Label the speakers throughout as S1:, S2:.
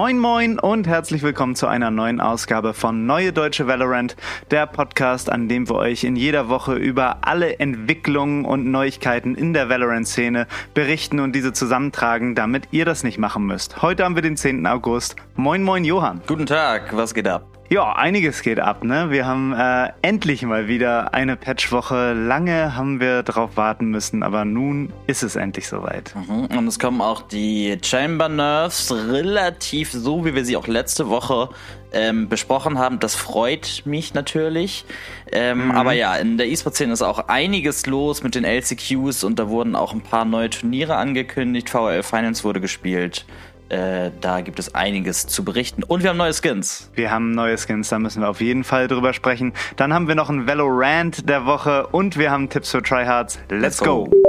S1: Moin Moin und herzlich willkommen zu einer neuen Ausgabe von Neue Deutsche Valorant, der Podcast, an dem wir euch in jeder Woche über alle Entwicklungen und Neuigkeiten in der Valorant-Szene berichten und diese zusammentragen, damit ihr das nicht machen müsst. Heute haben wir den 10. August. Moin Moin Johann.
S2: Guten Tag, was geht ab?
S1: Ja, einiges geht ab, ne? Wir haben äh, endlich mal wieder eine Patchwoche. Lange haben wir darauf warten müssen, aber nun ist es endlich soweit.
S2: Mhm. Und es kommen auch die Chamber Nerves relativ so, wie wir sie auch letzte Woche ähm, besprochen haben. Das freut mich natürlich. Ähm, mhm. Aber ja, in der E-Sport-Szene ist auch einiges los mit den LCQs und da wurden auch ein paar neue Turniere angekündigt. VRL Finance wurde gespielt. Äh, da gibt es einiges zu berichten. Und wir haben neue Skins.
S1: Wir haben neue Skins, da müssen wir auf jeden Fall drüber sprechen. Dann haben wir noch ein Valorant der Woche und wir haben Tipps für Tryhards. Let's, Let's go. go.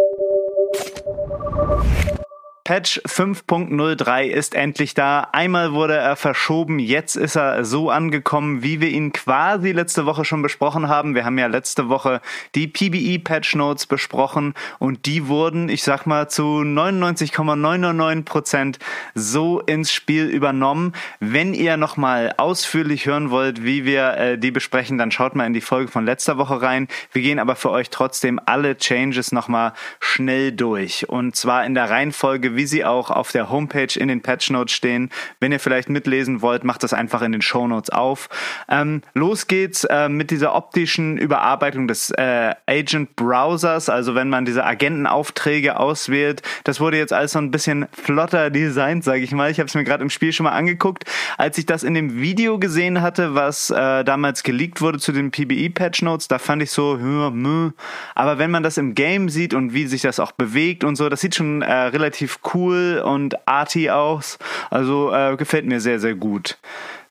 S1: Patch 5.03 ist endlich da. Einmal wurde er verschoben, jetzt ist er so angekommen, wie wir ihn quasi letzte Woche schon besprochen haben. Wir haben ja letzte Woche die PBE Patch Notes besprochen und die wurden, ich sag mal, zu 99,99 Prozent so ins Spiel übernommen. Wenn ihr nochmal ausführlich hören wollt, wie wir äh, die besprechen, dann schaut mal in die Folge von letzter Woche rein. Wir gehen aber für euch trotzdem alle Changes nochmal schnell durch und zwar in der Reihenfolge, wie sie auch auf der Homepage in den Patch Notes stehen. Wenn ihr vielleicht mitlesen wollt, macht das einfach in den Show Notes auf. Ähm, los geht's äh, mit dieser optischen Überarbeitung des äh, Agent Browsers. Also wenn man diese Agentenaufträge auswählt, das wurde jetzt alles so ein bisschen flotter designt, sage ich mal. Ich habe es mir gerade im Spiel schon mal angeguckt. Als ich das in dem Video gesehen hatte, was äh, damals geleakt wurde zu den PBE Patch Notes, da fand ich so, ja, mh. aber wenn man das im Game sieht und wie sich das auch bewegt und so, das sieht schon äh, relativ cool und arty aus. Also äh, gefällt mir sehr, sehr gut.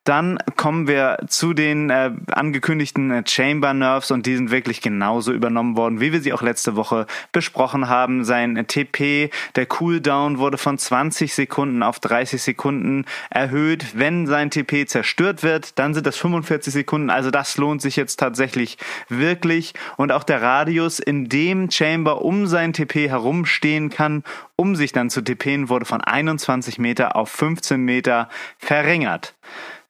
S1: Dann kommen wir zu den äh, angekündigten Chamber Nerves und die sind wirklich genauso übernommen worden, wie wir sie auch letzte Woche besprochen haben. Sein TP, der Cooldown wurde von 20 Sekunden auf 30 Sekunden erhöht. Wenn sein TP zerstört wird, dann sind das 45 Sekunden. Also das lohnt sich jetzt tatsächlich wirklich. Und auch der Radius, in dem Chamber um sein TP herumstehen kann, um sich dann zu TPen, wurde von 21 Meter auf 15 Meter verringert.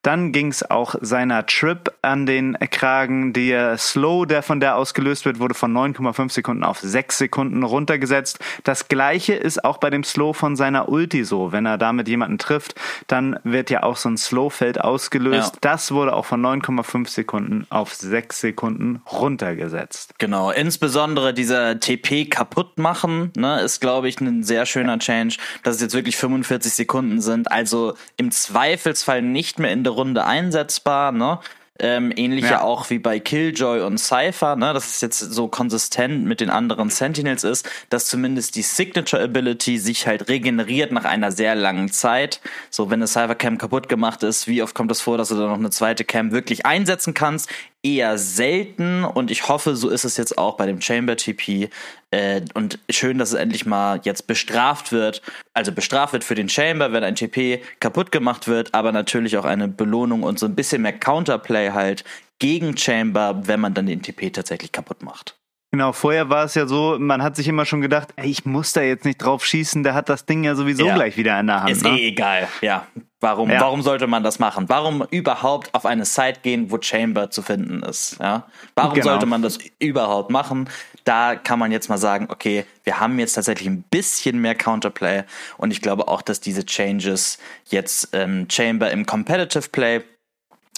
S1: Dann ging es auch seiner Trip an den Kragen. Der Slow, der von der ausgelöst wird, wurde von 9,5 Sekunden auf 6 Sekunden runtergesetzt. Das gleiche ist auch bei dem Slow von seiner Ulti so. Wenn er damit jemanden trifft, dann wird ja auch so ein Slow-Feld ausgelöst. Ja. Das wurde auch von 9,5 Sekunden auf 6 Sekunden runtergesetzt.
S2: Genau, insbesondere dieser TP kaputt machen, ne, ist, glaube ich, ein sehr schöner Change, dass es jetzt wirklich 45 Sekunden sind. Also im Zweifelsfall nicht mehr in der Runde einsetzbar, ne? Ähm, ähnlich ja. ja. auch wie bei Killjoy und Cypher, ne, dass es jetzt so konsistent mit den anderen Sentinels ist, dass zumindest die Signature Ability sich halt regeneriert nach einer sehr langen Zeit. So, wenn eine Cypher Cam kaputt gemacht ist, wie oft kommt es das vor, dass du da noch eine zweite Cam wirklich einsetzen kannst? Eher selten und ich hoffe, so ist es jetzt auch bei dem Chamber TP. Äh, und schön, dass es endlich mal jetzt bestraft wird. Also bestraft wird für den Chamber, wenn ein TP kaputt gemacht wird, aber natürlich auch eine Belohnung und so ein bisschen mehr Counterplay halt gegen Chamber, wenn man dann den TP tatsächlich kaputt macht.
S1: Genau, vorher war es ja so, man hat sich immer schon gedacht, ey, ich muss da jetzt nicht drauf schießen, der hat das Ding ja sowieso ja. gleich wieder in der Hand.
S2: Ist ne? eh egal, ja. Warum, ja. warum sollte man das machen? Warum überhaupt auf eine Site gehen, wo Chamber zu finden ist? Ja? Warum genau. sollte man das überhaupt machen? Da kann man jetzt mal sagen, okay, wir haben jetzt tatsächlich ein bisschen mehr Counterplay und ich glaube auch, dass diese Changes jetzt ähm, Chamber im Competitive Play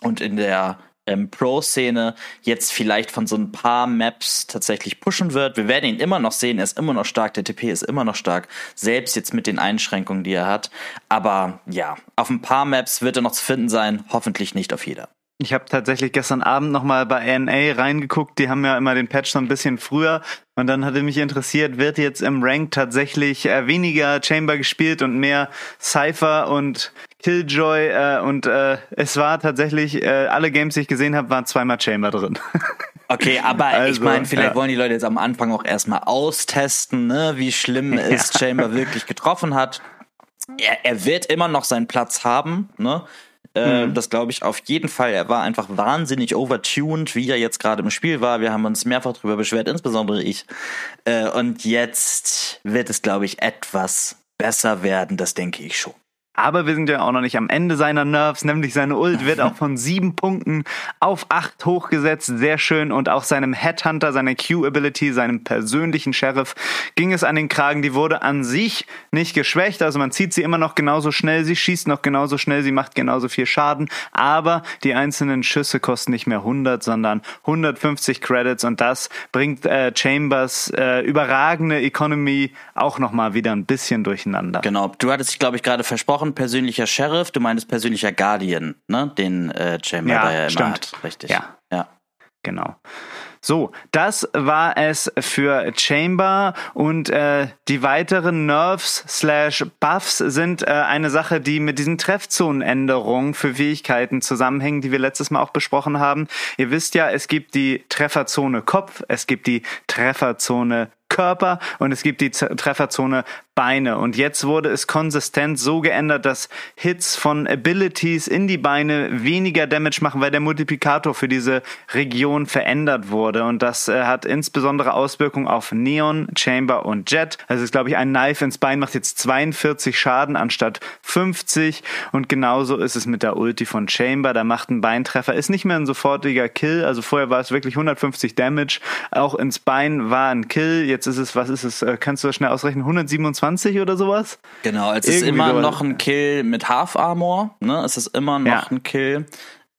S2: und in der ähm, Pro-Szene jetzt vielleicht von so ein paar Maps tatsächlich pushen wird. Wir werden ihn immer noch sehen, er ist immer noch stark, der TP ist immer noch stark, selbst jetzt mit den Einschränkungen, die er hat. Aber ja, auf ein paar Maps wird er noch zu finden sein, hoffentlich nicht auf jeder.
S1: Ich habe tatsächlich gestern Abend nochmal bei NA reingeguckt. Die haben ja immer den Patch so ein bisschen früher. Und dann hatte mich interessiert, wird jetzt im Rank tatsächlich äh, weniger Chamber gespielt und mehr Cypher und Killjoy. Äh, und äh, es war tatsächlich, äh, alle Games, die ich gesehen habe, waren zweimal Chamber drin.
S2: Okay, aber also, ich meine, vielleicht ja. wollen die Leute jetzt am Anfang auch erstmal austesten, ne, wie schlimm es Chamber wirklich getroffen hat. er, er wird immer noch seinen Platz haben, ne? Äh, mhm. Das glaube ich auf jeden Fall. Er war einfach wahnsinnig overtuned, wie er jetzt gerade im Spiel war. Wir haben uns mehrfach darüber beschwert, insbesondere ich. Äh, und jetzt wird es, glaube ich, etwas besser werden, das denke ich schon.
S1: Aber wir sind ja auch noch nicht am Ende seiner Nerves, nämlich seine Ult wird auch von sieben Punkten auf acht hochgesetzt. Sehr schön. Und auch seinem Headhunter, seiner Q-Ability, seinem persönlichen Sheriff ging es an den Kragen. Die wurde an sich nicht geschwächt. Also man zieht sie immer noch genauso schnell. Sie schießt noch genauso schnell. Sie macht genauso viel Schaden. Aber die einzelnen Schüsse kosten nicht mehr 100, sondern 150 Credits. Und das bringt äh, Chambers äh, überragende Economy auch nochmal wieder ein bisschen durcheinander.
S2: Genau. Du hattest, glaube ich, gerade versprochen, gesprochen, persönlicher Sheriff, du meinst persönlicher Guardian, ne? Den äh, Chamber
S1: ja,
S2: da ja immer hat. Richtig.
S1: Ja. ja. Genau. So, das war es für Chamber und äh, die weiteren Nerves slash Buffs sind äh, eine Sache, die mit diesen Treffzonenänderungen für Fähigkeiten zusammenhängen, die wir letztes Mal auch besprochen haben. Ihr wisst ja, es gibt die Trefferzone Kopf, es gibt die Trefferzone Körper und es gibt die Trefferzone Beine. Und jetzt wurde es konsistent so geändert, dass Hits von Abilities in die Beine weniger Damage machen, weil der Multiplikator für diese Region verändert wurde. Und das äh, hat insbesondere Auswirkungen auf Neon, Chamber und Jet. Also ist, glaube ich, ein Knife ins Bein macht jetzt 42 Schaden anstatt 50. Und genauso ist es mit der Ulti von Chamber. Da macht ein Beintreffer, ist nicht mehr ein sofortiger Kill. Also vorher war es wirklich 150 Damage. Auch ins Bein war ein Kill. Jetzt ist es, was ist es? Äh, kannst du das schnell ausrechnen? 127 20 oder sowas.
S2: Genau, es ist immer noch ein Kill mit Half Armor, ne? Es ist immer noch ja. ein Kill,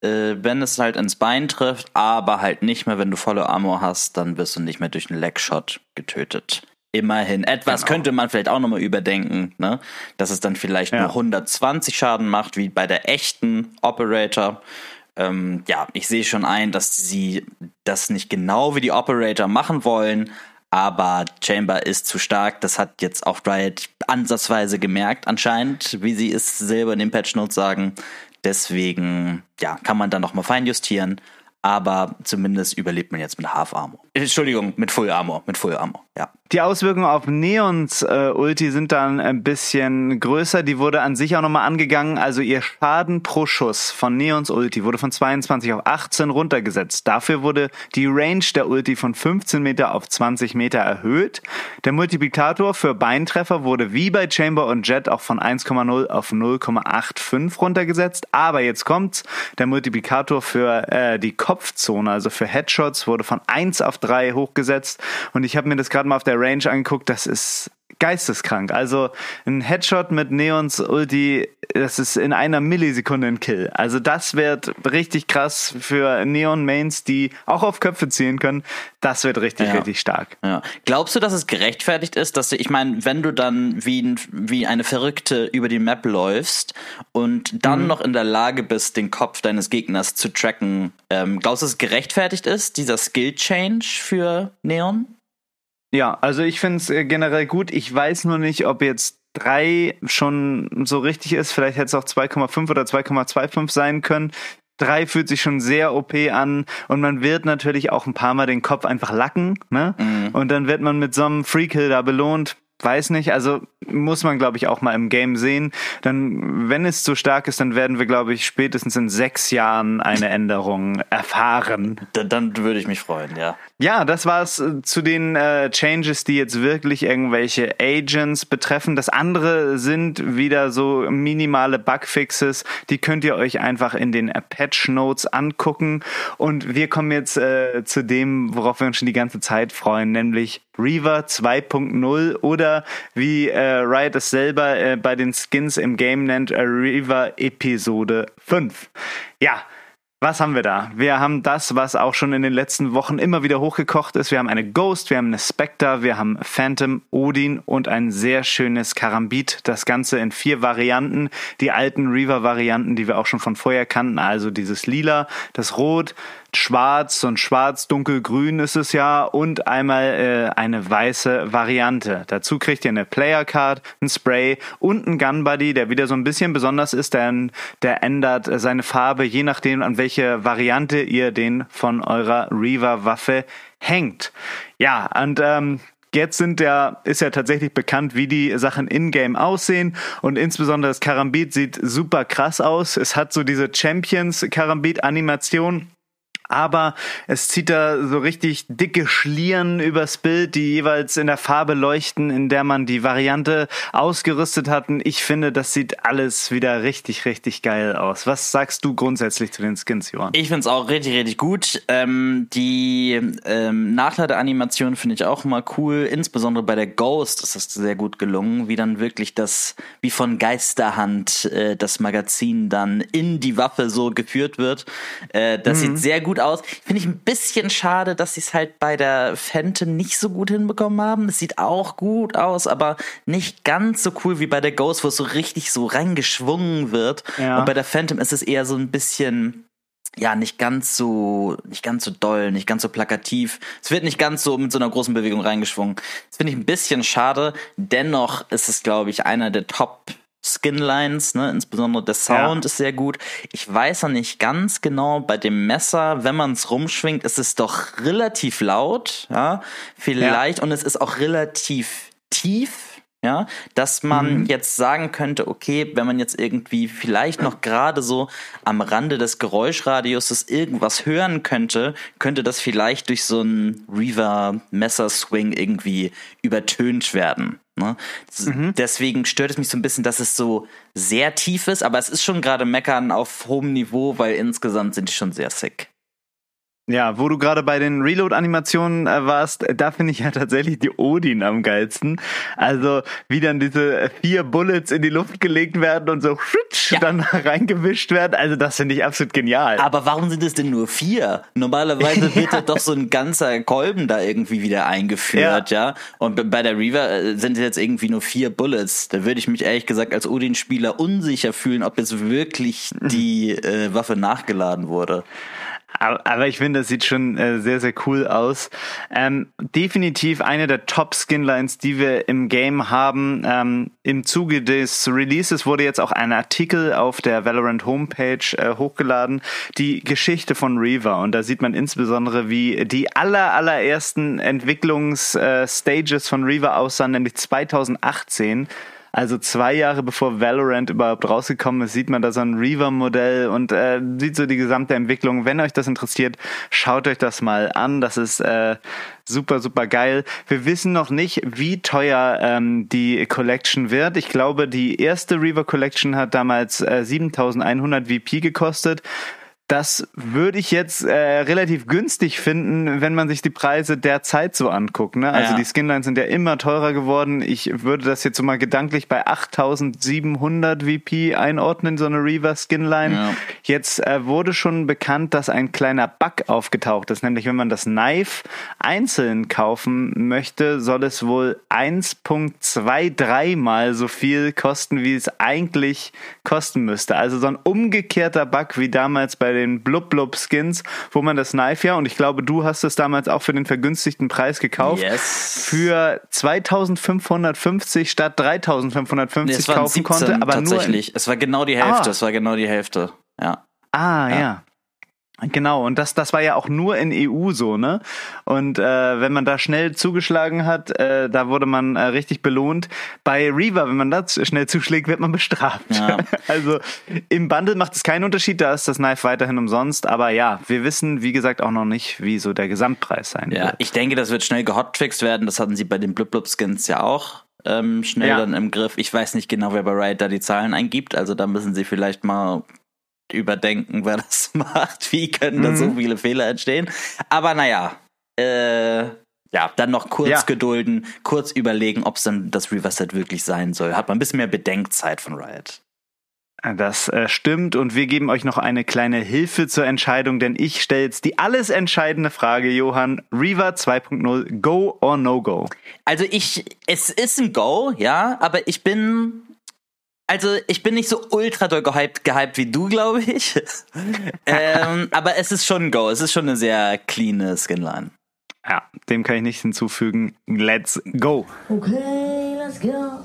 S2: äh, wenn es halt ins Bein trifft, aber halt nicht mehr, wenn du volle Armor hast, dann wirst du nicht mehr durch einen Legshot getötet. Immerhin. Etwas genau. könnte man vielleicht auch nochmal überdenken, ne? Dass es dann vielleicht ja. nur 120 Schaden macht, wie bei der echten Operator. Ähm, ja, ich sehe schon ein, dass sie das nicht genau wie die Operator machen wollen, aber Chamber ist zu stark. Das hat jetzt auch Riot ansatzweise gemerkt, anscheinend, wie sie es selber in den Patch Notes sagen. Deswegen, ja, kann man da nochmal feinjustieren aber zumindest überlebt man jetzt mit Half Armor. Entschuldigung, mit Full Armor, mit Full Armor, ja.
S1: Die Auswirkungen auf Neons äh, Ulti sind dann ein bisschen größer. Die wurde an sich auch nochmal angegangen. Also ihr Schaden pro Schuss von Neons Ulti wurde von 22 auf 18 runtergesetzt. Dafür wurde die Range der Ulti von 15 Meter auf 20 Meter erhöht. Der Multiplikator für Beintreffer wurde wie bei Chamber und Jet auch von 1,0 auf 0,85 runtergesetzt. Aber jetzt kommt's. Der Multiplikator für äh, die Kopfzone, also für Headshots, wurde von 1 auf 3 hochgesetzt. Und ich habe mir das gerade mal auf der Range angeguckt, das ist geisteskrank. Also ein Headshot mit Neons Ulti, das ist in einer Millisekunde ein Kill. Also das wird richtig krass für Neon Mains, die auch auf Köpfe zielen können. Das wird richtig, ja. richtig stark.
S2: Ja. Glaubst du, dass es gerechtfertigt ist, dass du, ich meine, wenn du dann wie, wie eine Verrückte über die Map läufst und dann mhm. noch in der Lage bist, den Kopf deines Gegners zu tracken, ähm, glaubst du, dass es gerechtfertigt ist, dieser Skill Change für Neon?
S1: Ja, also ich finde es äh, generell gut. Ich weiß nur nicht, ob jetzt drei schon so richtig ist. Vielleicht hätte es auch 2,5 oder 2,25 sein können. Drei fühlt sich schon sehr OP an und man wird natürlich auch ein paar Mal den Kopf einfach lacken, ne? Mhm. Und dann wird man mit so einem Freekill da belohnt weiß nicht, also muss man, glaube ich, auch mal im Game sehen. Dann, wenn es zu stark ist, dann werden wir, glaube ich, spätestens in sechs Jahren eine Änderung erfahren.
S2: Dann, dann würde ich mich freuen, ja.
S1: Ja, das war's äh, zu den äh, Changes, die jetzt wirklich irgendwelche Agents betreffen. Das andere sind wieder so minimale Bugfixes. Die könnt ihr euch einfach in den Patch Notes angucken. Und wir kommen jetzt äh, zu dem, worauf wir uns schon die ganze Zeit freuen, nämlich Reaver 2.0 oder wie äh, Riot es selber äh, bei den Skins im Game nennt, äh, Reaver Episode 5. Ja, was haben wir da? Wir haben das, was auch schon in den letzten Wochen immer wieder hochgekocht ist. Wir haben eine Ghost, wir haben eine Spectre, wir haben Phantom, Odin und ein sehr schönes Karambit. Das Ganze in vier Varianten. Die alten Reaver-Varianten, die wir auch schon von vorher kannten. Also dieses Lila, das Rot, schwarz und schwarz, dunkelgrün ist es ja und einmal äh, eine weiße Variante. Dazu kriegt ihr eine Player Card, ein Spray und ein Gun Buddy, der wieder so ein bisschen besonders ist, denn der ändert seine Farbe je nachdem an welche Variante ihr den von eurer Reaver Waffe hängt. Ja, und ähm, jetzt sind ja, ist ja tatsächlich bekannt, wie die Sachen in-game aussehen und insbesondere das Karambit sieht super krass aus. Es hat so diese Champions-Karambit-Animation aber es zieht da so richtig dicke Schlieren übers Bild, die jeweils in der Farbe leuchten, in der man die Variante ausgerüstet hatten. Ich finde, das sieht alles wieder richtig, richtig geil aus. Was sagst du grundsätzlich zu den Skins, Johann?
S2: Ich finde es auch richtig, richtig gut. Ähm, die ähm, Nachladeanimation finde ich auch mal cool. Insbesondere bei der Ghost ist das sehr gut gelungen, wie dann wirklich das, wie von Geisterhand äh, das Magazin dann in die Waffe so geführt wird. Äh, das mhm. sieht sehr gut aus. Finde ich ein bisschen schade, dass sie es halt bei der Phantom nicht so gut hinbekommen haben. Es sieht auch gut aus, aber nicht ganz so cool wie bei der Ghost, wo es so richtig so reingeschwungen wird. Ja. Und bei der Phantom ist es eher so ein bisschen ja, nicht ganz so, nicht ganz so doll, nicht ganz so plakativ. Es wird nicht ganz so mit so einer großen Bewegung reingeschwungen. Das finde ich ein bisschen schade. Dennoch ist es, glaube ich, einer der Top Skinlines, ne? insbesondere der Sound ja. ist sehr gut. Ich weiß noch nicht ganz genau, bei dem Messer, wenn man es rumschwingt, ist es doch relativ laut, ja, vielleicht, ja. und es ist auch relativ tief, ja, dass man mhm. jetzt sagen könnte, okay, wenn man jetzt irgendwie vielleicht noch gerade so am Rande des Geräuschradiuses irgendwas hören könnte, könnte das vielleicht durch so einen Reaver Messerswing irgendwie übertönt werden. Ne? Mhm. Deswegen stört es mich so ein bisschen, dass es so sehr tief ist, aber es ist schon gerade Meckern auf hohem Niveau, weil insgesamt sind die schon sehr sick.
S1: Ja, wo du gerade bei den Reload-Animationen äh, warst, äh, da finde ich ja tatsächlich die Odin am geilsten. Also wie dann diese vier Bullets in die Luft gelegt werden und so ja. dann reingewischt werden. Also das finde ich absolut genial.
S2: Aber warum sind es denn nur vier? Normalerweise wird ja. doch so ein ganzer Kolben da irgendwie wieder eingeführt, ja. ja? Und bei der Reaver äh, sind es jetzt irgendwie nur vier Bullets. Da würde ich mich ehrlich gesagt als Odin-Spieler unsicher fühlen, ob jetzt wirklich die äh, Waffe nachgeladen wurde.
S1: Aber ich finde, das sieht schon äh, sehr, sehr cool aus. Ähm, definitiv eine der Top-Skinlines, die wir im Game haben. Ähm, Im Zuge des Releases wurde jetzt auch ein Artikel auf der Valorant Homepage äh, hochgeladen, die Geschichte von Reaver. Und da sieht man insbesondere, wie die aller, allerersten Entwicklungsstages äh, von Reaver aussahen, nämlich 2018 also zwei Jahre bevor Valorant überhaupt rausgekommen ist, sieht man da so ein Reaver-Modell und äh, sieht so die gesamte Entwicklung. Wenn euch das interessiert, schaut euch das mal an. Das ist äh, super, super geil. Wir wissen noch nicht, wie teuer ähm, die Collection wird. Ich glaube, die erste Reaver Collection hat damals äh, 7100 VP gekostet. Das würde ich jetzt äh, relativ günstig finden, wenn man sich die Preise der Zeit so anguckt. Ne? Also ja. die Skinlines sind ja immer teurer geworden. Ich würde das jetzt so mal gedanklich bei 8700 VP einordnen, so eine Reaver Skinline. Ja. Jetzt äh, wurde schon bekannt, dass ein kleiner Bug aufgetaucht ist, nämlich wenn man das Knife einzeln kaufen möchte, soll es wohl 1.23 mal so viel kosten, wie es eigentlich kosten müsste. Also so ein umgekehrter Bug wie damals bei den Blub Blub Skins, wo man das Knife ja, und ich glaube, du hast es damals auch für den vergünstigten Preis gekauft, yes. für 2550 statt 3550 nee, kaufen konnte.
S2: Aber tatsächlich. Nur es war genau die Hälfte. Ah. Es war genau die Hälfte. Ja.
S1: Ah, ja. ja. Genau, und das, das war ja auch nur in EU so, ne? Und äh, wenn man da schnell zugeschlagen hat, äh, da wurde man äh, richtig belohnt. Bei Reaver, wenn man da schnell zuschlägt, wird man bestraft. Ja. Also im Bundle macht es keinen Unterschied, da ist das Knife weiterhin umsonst. Aber ja, wir wissen, wie gesagt, auch noch nicht, wie so der Gesamtpreis sein
S2: ja,
S1: wird.
S2: Ja, ich denke, das wird schnell gehotfixed werden. Das hatten sie bei den Blub Blub Skins ja auch ähm, schnell ja. dann im Griff. Ich weiß nicht genau, wer bei Riot da die Zahlen eingibt. Also da müssen sie vielleicht mal überdenken, wer das macht. Wie können mhm. da so mhm. viele Fehler entstehen? Aber naja, äh, ja, dann noch kurz ja. gedulden, kurz überlegen, ob es dann das Reverse-Set wirklich sein soll. Hat man ein bisschen mehr Bedenkzeit von Riot.
S1: Das äh, stimmt und wir geben euch noch eine kleine Hilfe zur Entscheidung, denn ich stelle jetzt die alles entscheidende Frage, Johann. Reaver 2.0, Go or No Go?
S2: Also ich, es ist ein Go, ja, aber ich bin also ich bin nicht so ultra doll gehypt, gehypt wie du, glaube ich. ähm, aber es ist schon ein Go. Es ist schon eine sehr clean Skinline.
S1: Ja, dem kann ich nichts hinzufügen. Let's go. Okay, let's go.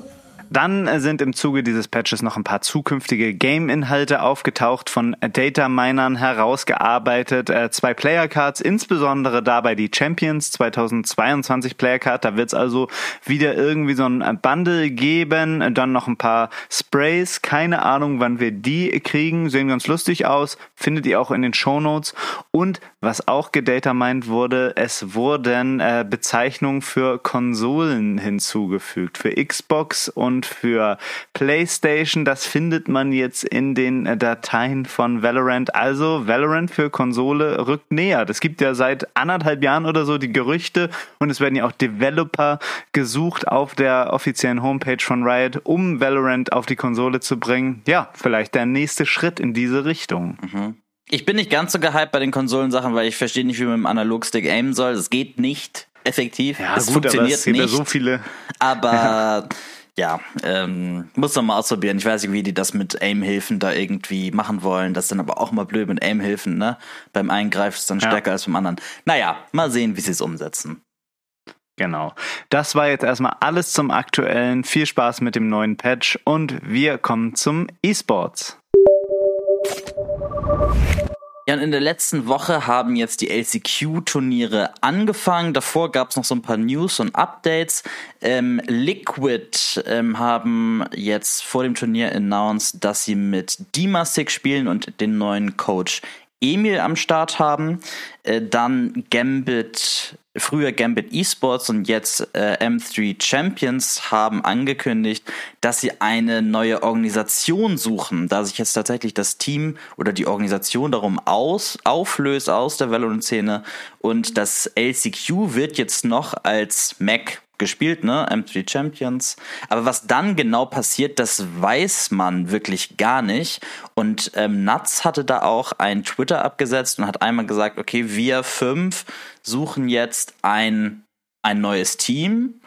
S1: Dann äh, sind im Zuge dieses Patches noch ein paar zukünftige Game-Inhalte aufgetaucht, von Data-Minern herausgearbeitet. Äh, zwei Player-Cards, insbesondere dabei die Champions 2022 Player-Card. Da wird es also wieder irgendwie so ein Bundle geben. Dann noch ein paar Sprays. Keine Ahnung, wann wir die kriegen. Sehen ganz lustig aus. Findet ihr auch in den Show Notes. Und was auch gedatamined wurde, es wurden äh, Bezeichnungen für Konsolen hinzugefügt. Für Xbox und für PlayStation. Das findet man jetzt in den Dateien von Valorant. Also Valorant für Konsole rückt näher. Das gibt ja seit anderthalb Jahren oder so die Gerüchte und es werden ja auch Developer gesucht auf der offiziellen Homepage von Riot, um Valorant auf die Konsole zu bringen. Ja, vielleicht der nächste Schritt in diese Richtung.
S2: Mhm. Ich bin nicht ganz so gehypt bei den Konsolensachen, weil ich verstehe nicht, wie man mit dem Analogstick aimen soll. Es geht nicht effektiv.
S1: Ja,
S2: es
S1: gut,
S2: funktioniert
S1: aber es gibt
S2: nicht.
S1: ja so viele.
S2: Aber ja, ja ähm, muss man mal ausprobieren. Ich weiß nicht, wie die das mit Aim-Hilfen da irgendwie machen wollen. Das ist dann aber auch mal blöd mit Aim-Hilfen, ne? Beim einen greift es dann
S1: Ja.
S2: stärker als beim anderen. Naja, mal sehen, wie sie es umsetzen.
S1: Genau. Das war jetzt erstmal alles zum aktuellen. Viel Spaß mit dem neuen Patch und wir kommen zum E-Sports.
S2: Ja, und in der letzten Woche haben jetzt die LCQ-Turniere angefangen. Davor gab es noch so ein paar News und Updates. Ähm, Liquid ähm, haben jetzt vor dem Turnier announced, dass sie mit Dimasik spielen und den neuen Coach Emil am Start haben. Äh, dann Gambit, früher Gambit Esports und jetzt äh, M3 Champions haben angekündigt, dass sie eine neue Organisation suchen, da sich jetzt tatsächlich das Team oder die Organisation darum aus, auflöst aus der Valorant-Szene und das LCQ wird jetzt noch als Mac gespielt, ne? M3 Champions. Aber was dann genau passiert, das weiß man wirklich gar nicht. Und ähm, Nuts hatte da auch ein Twitter abgesetzt und hat einmal gesagt, okay, wir fünf suchen jetzt ein, ein neues Team,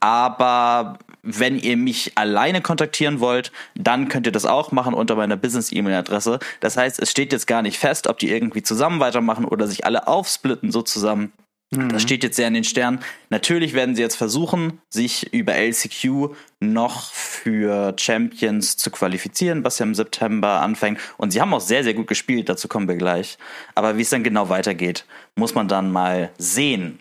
S2: aber wenn ihr mich alleine kontaktieren wollt, dann könnt ihr das auch machen unter meiner Business-E-Mail-Adresse. Das heißt, es steht jetzt gar nicht fest, ob die irgendwie zusammen weitermachen oder sich alle aufsplitten so zusammen. Das steht jetzt sehr in den Sternen. Natürlich werden sie jetzt versuchen, sich über LCQ noch für Champions zu qualifizieren, was ja im September anfängt. Und sie haben auch sehr, sehr gut gespielt, dazu kommen wir gleich. Aber wie es dann genau weitergeht, muss man dann mal sehen.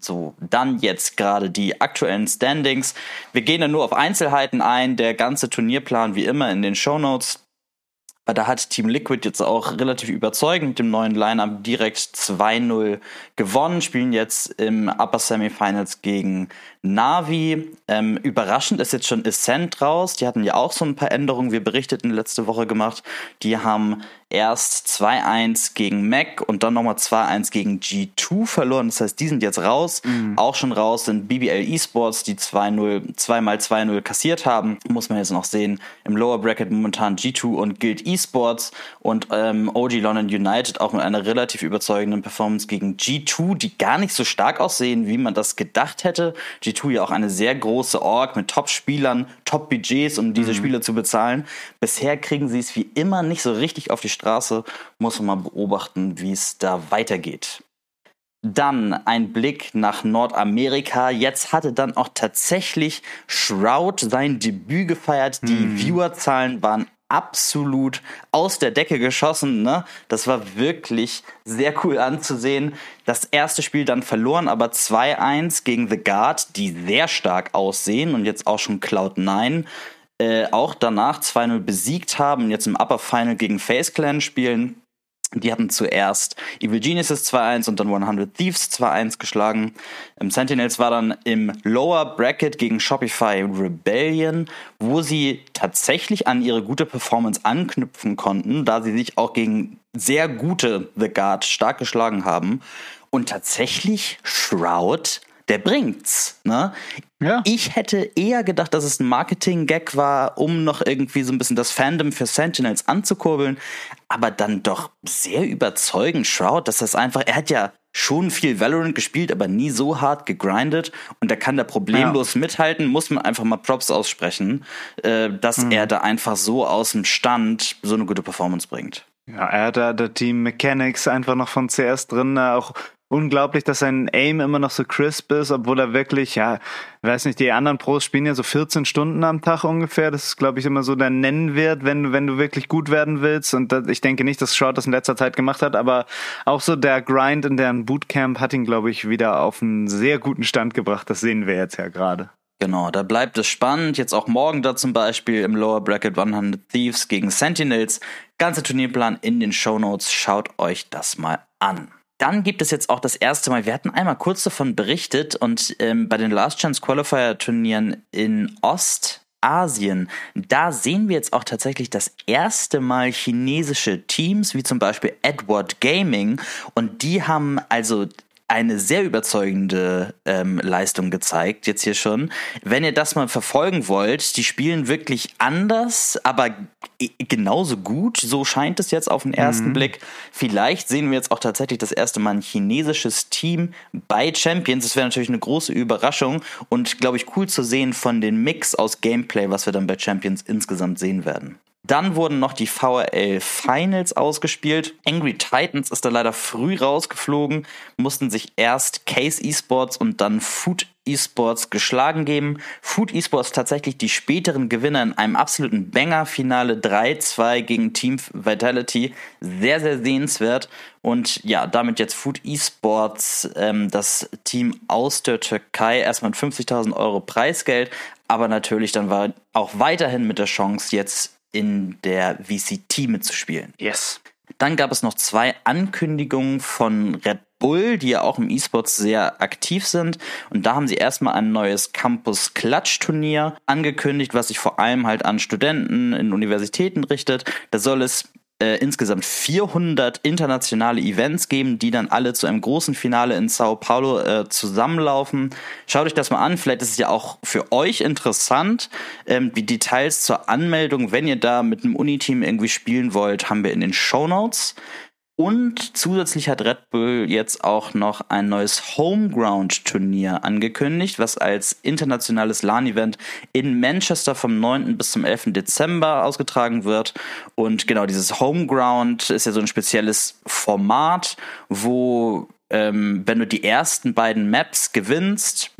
S2: So, dann jetzt gerade die aktuellen Standings. Wir gehen dann nur auf Einzelheiten ein. Der ganze Turnierplan wie immer in den Show Notes. Aber da hat Team Liquid jetzt auch relativ überzeugend mit dem neuen Lineup direkt 2-0 gewonnen, spielen jetzt im Upper Semifinals gegen Navi. Ähm, überraschend ist jetzt schon Ascent raus. Die hatten ja auch so ein paar Änderungen, wir berichteten letzte Woche gemacht. Die haben erst 2-1 gegen Mac und dann nochmal 2-1 gegen G2 verloren. Das heißt, die sind jetzt raus. Auch schon raus sind BBL Esports, die 2-0, zweimal 2-0 kassiert haben. Muss man jetzt noch sehen. Im Lower Bracket momentan G2 und Guild Esports und ähm, OG London United auch mit einer relativ überzeugenden Performance gegen G2, die gar nicht so stark aussehen, wie man das gedacht hätte. G2 ja auch eine sehr große Org mit Top-Spielern, Top-Budgets, um diese Spieler zu bezahlen. Bisher kriegen sie es wie immer nicht so richtig auf die Straße. Muss man mal beobachten, wie es da weitergeht. Dann ein Blick nach Nordamerika. Jetzt hatte dann auch tatsächlich Shroud sein Debüt gefeiert. Die Viewerzahlen waren absolut aus der Decke geschossen. Ne? Das war wirklich sehr cool anzusehen. Das erste Spiel dann verloren, aber 2-1 gegen The Guard, die sehr stark aussehen und jetzt auch schon Cloud9 äh, auch danach 2-0 besiegt haben jetzt im Upper Final gegen Face Clan spielen. Die hatten zuerst Evil Geniuses 2-1 und dann 100 Thieves 2-1 geschlagen. Ähm, Sentinels war dann im Lower Bracket gegen Shopify Rebellion, wo sie tatsächlich an ihre gute Performance anknüpfen konnten, da sie sich auch gegen sehr gute The Guard stark geschlagen haben. Und tatsächlich Shroud, der bringt's. Ne?
S1: Ja.
S2: Ich hätte eher gedacht, dass es ein Marketing-Gag war, um noch irgendwie so ein bisschen das Fandom für Sentinels anzukurbeln. Aber dann doch sehr überzeugend Shroud, dass das einfach, er hat ja schon viel Valorant gespielt, aber nie so hart gegrindet und er kann da problemlos mithalten, muss man einfach mal Props aussprechen, äh, dass er da einfach so aus dem Stand so eine gute Performance bringt.
S1: Ja, er hat da, da die Mechanics einfach noch von CS drin, äh, auch unglaublich, dass sein Aim immer noch so crisp ist, obwohl er wirklich, ja, weiß nicht, die anderen Pros spielen ja so 14 Stunden am Tag ungefähr. Das ist, glaube ich, immer so der Nennwert, wenn, wenn du wirklich gut werden willst. Und das, ich denke nicht, dass Short das in letzter Zeit gemacht hat, aber auch so der Grind in deren Bootcamp hat ihn, glaube ich, wieder auf einen sehr guten Stand gebracht. Das sehen wir jetzt ja gerade.
S2: Genau, da bleibt es spannend. Jetzt auch morgen da zum Beispiel im Lower Bracket 100 Thieves gegen Sentinels. Ganze Turnierplan in den Show Notes. Schaut euch das mal an. Dann gibt es jetzt auch das erste Mal, wir hatten einmal kurz davon berichtet und ähm, bei den Last Chance Qualifier Turnieren in Ostasien, da sehen wir jetzt auch tatsächlich das erste Mal chinesische Teams, wie zum Beispiel Edward Gaming. Und die haben also eine sehr überzeugende ähm, Leistung gezeigt, jetzt hier schon. Wenn ihr das mal verfolgen wollt, die spielen wirklich anders, aber genauso gut, so scheint es jetzt auf den ersten mhm. Blick. Vielleicht sehen wir jetzt auch tatsächlich das erste Mal ein chinesisches Team bei Champions. Das wäre natürlich eine große Überraschung und, glaube ich, cool zu sehen von den Mix aus Gameplay, was wir dann bei Champions insgesamt sehen werden. Dann wurden noch die VRL Finals ausgespielt. Angry Titans ist da leider früh rausgeflogen, mussten sich erst Case Esports und dann Food Esports geschlagen geben. Food Esports tatsächlich die späteren Gewinner in einem absoluten Banger-Finale 3-2 gegen Team Vitality. Sehr, sehr sehenswert. Und ja, damit jetzt Food Esports, ähm, das Team aus der Türkei, erstmal 50.000 Euro Preisgeld, aber natürlich dann war auch weiterhin mit der Chance, jetzt in der VCT mitzuspielen.
S1: Yes.
S2: Dann gab es noch zwei Ankündigungen von Red Bull, die ja auch im E-Sports sehr aktiv sind. Und da haben sie erstmal ein neues Campus Clutch Turnier angekündigt, was sich vor allem halt an Studenten in Universitäten richtet. Da soll es äh, insgesamt 400 internationale Events geben, die dann alle zu einem großen Finale in Sao Paulo äh, zusammenlaufen. Schaut euch das mal an, vielleicht ist es ja auch für euch interessant. Ähm, die Details zur Anmeldung, wenn ihr da mit einem Uniteam irgendwie spielen wollt, haben wir in den Show Notes. Und zusätzlich hat Red Bull jetzt auch noch ein neues Homeground-Turnier angekündigt, was als internationales LAN-Event in Manchester vom 9. bis zum 11. Dezember ausgetragen wird. Und genau, dieses Homeground ist ja so ein spezielles Format, wo, ähm, wenn du die ersten beiden Maps gewinnst,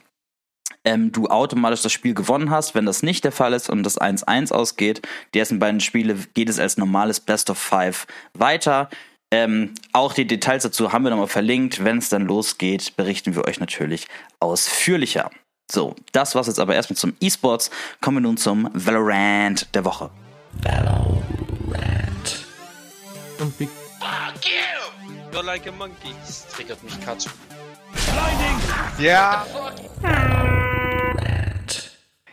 S2: ähm, du automatisch das Spiel gewonnen hast. Wenn das nicht der Fall ist und das 1-1 ausgeht, die ersten beiden Spiele geht es als normales Best of Five weiter. Ähm, auch die Details dazu haben wir nochmal verlinkt. Wenn es dann losgeht, berichten wir euch natürlich ausführlicher. So, das war's jetzt aber erstmal zum E-Sports. Kommen wir nun zum Valorant der Woche. Valorant.
S3: Und Big Fuck you! You're like a monkey. Das triggert mich Katsch. Blinding!
S1: Ja!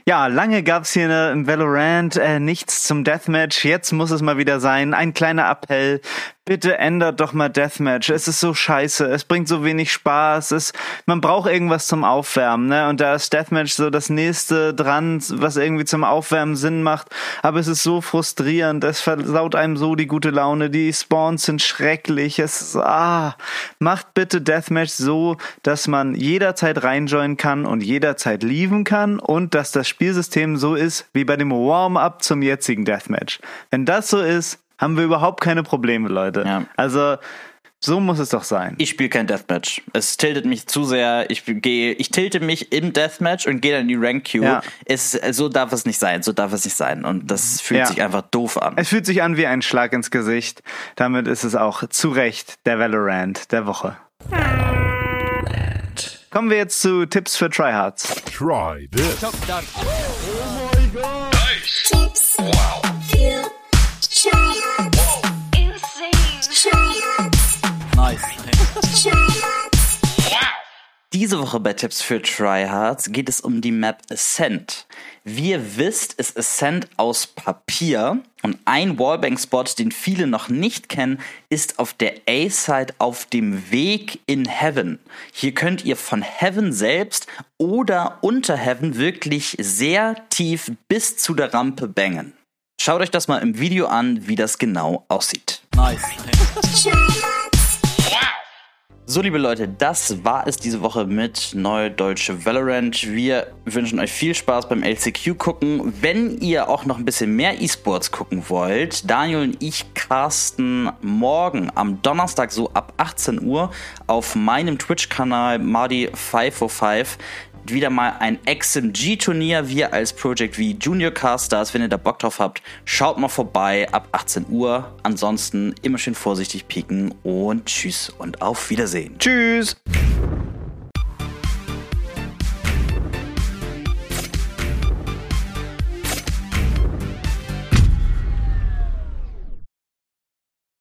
S1: Ja, lange gab's hier ne, im Valorant äh, nichts zum Deathmatch. Jetzt muss es mal wieder sein. Ein kleiner Appell bitte ändert doch mal Deathmatch. Es ist so scheiße. Es bringt so wenig Spaß. Es, man braucht irgendwas zum Aufwärmen, ne? Und da ist Deathmatch so das nächste dran, was irgendwie zum Aufwärmen Sinn macht. Aber es ist so frustrierend. Es versaut einem so die gute Laune. Die Spawns sind schrecklich. Es, ah, macht bitte Deathmatch so, dass man jederzeit reinjoinen kann und jederzeit lieben kann und dass das Spielsystem so ist wie bei dem Warm-up zum jetzigen Deathmatch. Wenn das so ist, haben wir überhaupt keine Probleme, Leute. Ja. Also so muss es doch sein.
S2: Ich spiele kein Deathmatch. Es tiltet mich zu sehr. Ich gehe, ich tilte mich im Deathmatch und gehe dann in die Rank Queue. Ja. Es, so darf es nicht sein. So darf es nicht sein. Und das fühlt ja. sich einfach doof an.
S1: Es fühlt sich an wie ein Schlag ins Gesicht. Damit ist es auch zu Recht der Valorant der Woche. Kommen wir jetzt zu Tipps für Tryhards. Try this.
S2: Diese Woche bei Tipps für Tryhards geht es um die Map Ascent. Wie ihr wisst, ist Ascent aus Papier und ein Wallbang-Spot, den viele noch nicht kennen, ist auf der A-Side auf dem Weg in Heaven. Hier könnt ihr von Heaven selbst oder unter Heaven wirklich sehr tief bis zu der Rampe bangen. Schaut euch das mal im Video an, wie das genau aussieht. Nice. So, liebe Leute, das war es diese Woche mit Neue Deutsche Valorant. Wir wünschen euch viel Spaß beim LCQ gucken. Wenn ihr auch noch ein bisschen mehr E-Sports gucken wollt, Daniel und ich casten morgen am Donnerstag so ab 18 Uhr auf meinem Twitch-Kanal Mardi505 wieder mal ein XMG-Turnier. Wir als Project V Junior Casters, wenn ihr da Bock drauf habt, schaut mal vorbei ab 18 Uhr. Ansonsten immer schön vorsichtig pieken und tschüss und auf Wiedersehen.
S1: Tschüss.